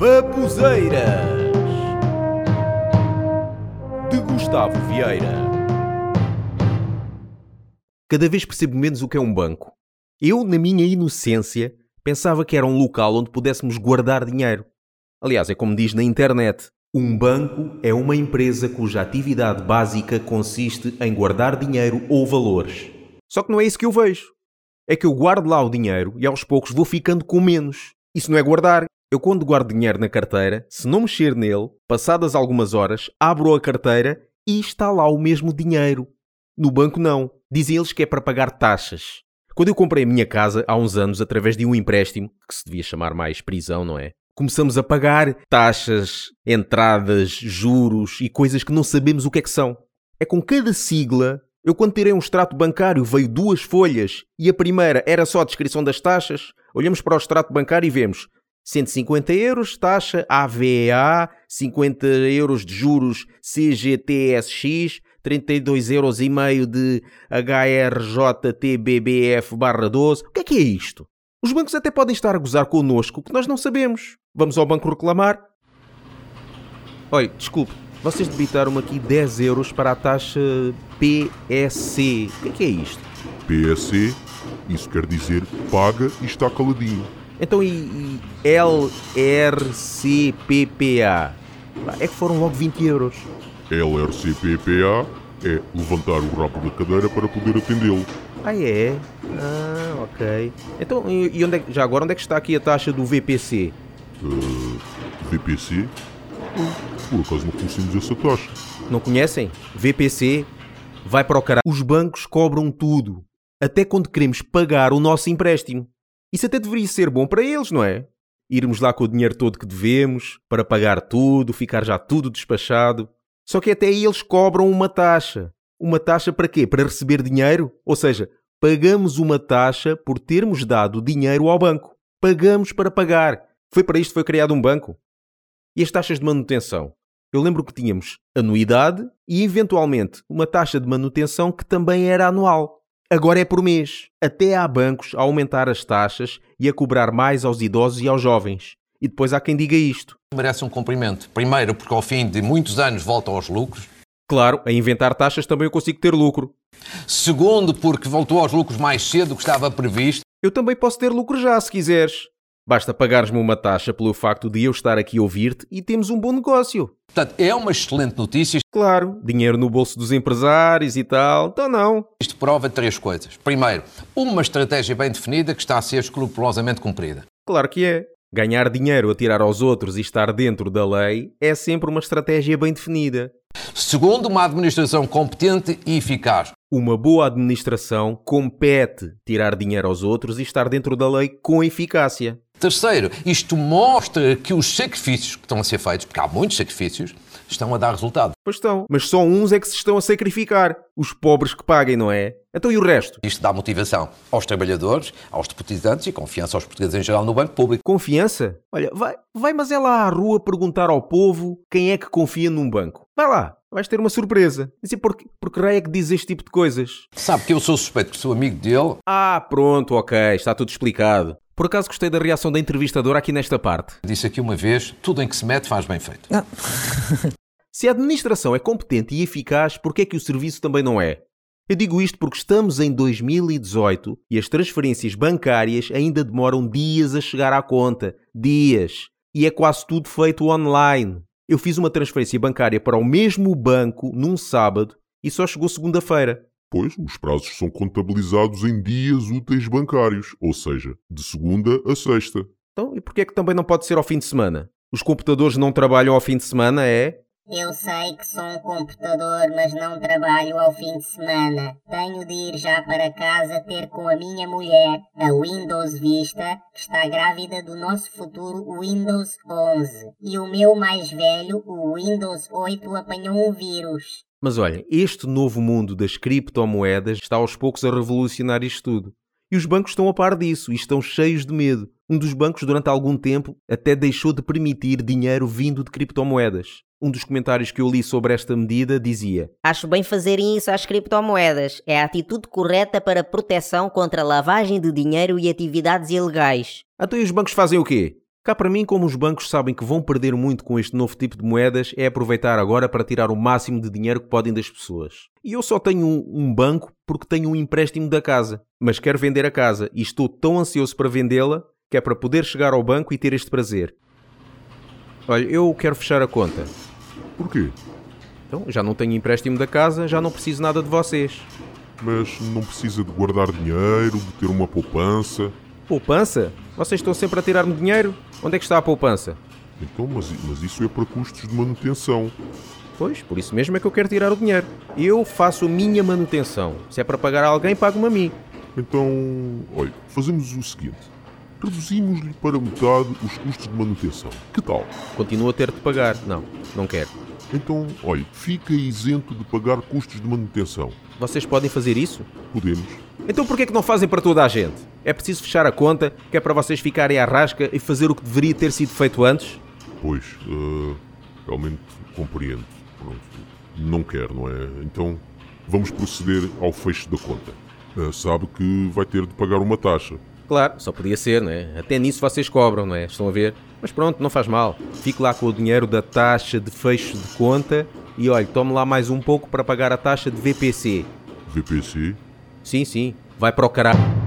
Babuzeiras de Gustavo Vieira. Cada vez percebo menos o que é um banco. Eu, na minha inocência, pensava que era um local onde pudéssemos guardar dinheiro. Aliás, é como diz na internet: um banco é uma empresa cuja atividade básica consiste em guardar dinheiro ou valores. Só que não é isso que eu vejo. É que eu guardo lá o dinheiro e aos poucos vou ficando com menos. Isso não é guardar, eu, quando guardo dinheiro na carteira, se não mexer nele, passadas algumas horas, abro a carteira e está lá o mesmo dinheiro. No banco, não. Dizem eles que é para pagar taxas. Quando eu comprei a minha casa há uns anos através de um empréstimo, que se devia chamar mais prisão, não é? Começamos a pagar taxas, entradas, juros e coisas que não sabemos o que é que são. É com cada sigla. Eu, quando tirei um extrato bancário, veio duas folhas e a primeira era só a descrição das taxas. Olhamos para o extrato bancário e vemos 150 euros, taxa AVA, 50 euros de juros CGTSX, 32 euros e meio de HRJTBBF barra 12. O que é que é isto? Os bancos até podem estar a gozar connosco, que nós não sabemos. Vamos ao banco reclamar. Olha, desculpe, vocês debitaram aqui 10 euros para a taxa PSC. O que é que é isto? PSC, isso quer dizer paga e está caladinho. Então, e, e LRCPPA? É que foram logo 20 euros. LRCPPA é levantar o rabo da cadeira para poder atendê-lo. Ah, é? Ah, ok. Então, e onde é, já agora, onde é que está aqui a taxa do VPC? Uh, VPC? Por acaso não conhecemos essa taxa. Não conhecem? VPC? Vai para o caralho. Os bancos cobram tudo. Até quando queremos pagar o nosso empréstimo. Isso até deveria ser bom para eles, não é? Irmos lá com o dinheiro todo que devemos, para pagar tudo, ficar já tudo despachado. Só que até eles cobram uma taxa. Uma taxa para quê? Para receber dinheiro? Ou seja, pagamos uma taxa por termos dado dinheiro ao banco. Pagamos para pagar. Foi para isto que foi criado um banco. E as taxas de manutenção? Eu lembro que tínhamos anuidade e, eventualmente, uma taxa de manutenção que também era anual. Agora é por mês. Até há bancos a aumentar as taxas e a cobrar mais aos idosos e aos jovens. E depois há quem diga isto. Merece um cumprimento. Primeiro, porque ao fim de muitos anos volta aos lucros. Claro, a inventar taxas também eu consigo ter lucro. Segundo, porque voltou aos lucros mais cedo do que estava previsto. Eu também posso ter lucro já, se quiseres. Basta pagares-me uma taxa pelo facto de eu estar aqui a ouvir-te e temos um bom negócio. Portanto, é uma excelente notícia. Claro, dinheiro no bolso dos empresários e tal, então não. Isto prova três coisas. Primeiro, uma estratégia bem definida que está a ser escrupulosamente cumprida. Claro que é. Ganhar dinheiro a tirar aos outros e estar dentro da lei é sempre uma estratégia bem definida. Segundo, uma administração competente e eficaz. Uma boa administração compete tirar dinheiro aos outros e estar dentro da lei com eficácia. Terceiro, isto mostra que os sacrifícios que estão a ser feitos, porque há muitos sacrifícios, estão a dar resultado. Pois estão, mas só uns é que se estão a sacrificar. Os pobres que paguem, não é? Então e o resto? Isto dá motivação aos trabalhadores, aos depositantes e confiança aos portugueses em geral no banco público. Confiança? Olha, vai, vai mas é lá à rua perguntar ao povo quem é que confia num banco. Vai lá, vais ter uma surpresa. E por, por que raio é que diz este tipo de coisas? Sabe que eu sou suspeito que sou amigo dele. Ah, pronto, ok, está tudo explicado. Por acaso gostei da reação da entrevistadora aqui nesta parte. Disse aqui uma vez: tudo em que se mete faz bem feito. se a administração é competente e eficaz, por que é que o serviço também não é? Eu digo isto porque estamos em 2018 e as transferências bancárias ainda demoram dias a chegar à conta. Dias. E é quase tudo feito online. Eu fiz uma transferência bancária para o mesmo banco num sábado e só chegou segunda-feira. Pois, os prazos são contabilizados em dias úteis bancários, ou seja, de segunda a sexta. Então, e porquê é que também não pode ser ao fim de semana? Os computadores não trabalham ao fim de semana, é? Eu sei que sou um computador, mas não trabalho ao fim de semana. Tenho de ir já para casa ter com a minha mulher, a Windows Vista, que está grávida do nosso futuro Windows 11. E o meu mais velho, o Windows 8, apanhou um vírus. Mas olha, este novo mundo das criptomoedas está aos poucos a revolucionar isto tudo. E os bancos estão a par disso e estão cheios de medo. Um dos bancos, durante algum tempo, até deixou de permitir dinheiro vindo de criptomoedas. Um dos comentários que eu li sobre esta medida dizia: Acho bem fazerem isso às criptomoedas. É a atitude correta para proteção contra lavagem de dinheiro e atividades ilegais. Então e os bancos fazem o quê? Cá para mim, como os bancos sabem que vão perder muito com este novo tipo de moedas, é aproveitar agora para tirar o máximo de dinheiro que podem das pessoas. E eu só tenho um, banco porque tenho um empréstimo da casa. Mas quero vender a casa e estou tão ansioso para vendê-la que é para poder chegar ao banco e ter este prazer. Olha, eu quero fechar a conta. Porquê? Então, já não tenho empréstimo da casa, já não preciso nada de vocês. Mas não precisa de guardar dinheiro, de ter uma poupança. Poupança? Vocês estão sempre a tirar-me dinheiro? Onde é que está a poupança? Então, mas, mas isso é para custos de manutenção. Pois, por isso mesmo é que eu quero tirar o dinheiro. Eu faço a minha manutenção. Se é para pagar a alguém, pago-me a mim. Então, olha, fazemos o seguinte. Reduzimos-lhe para metade os custos de manutenção. Que tal? Continuo a ter de pagar. Não, não quero. Então, olha, fica isento de pagar custos de manutenção. Vocês podem fazer isso? Podemos. Então porquê é que não fazem para toda a gente? É preciso fechar a conta, que é para vocês ficarem à rasca e fazer o que deveria ter sido feito antes? Pois, uh, realmente compreendo. Pronto. Não quer, não é? Então, vamos proceder ao fecho da conta. Uh, sabe que vai ter de pagar uma taxa. Claro, só podia ser, não é? Até nisso vocês cobram, não é? Estão a ver? Mas pronto, não faz mal. Fique lá com o dinheiro da taxa de fecho de conta e olhe, tome lá mais um pouco para pagar a taxa de VPC. VPC? Sim, sim. Vai para o caralho.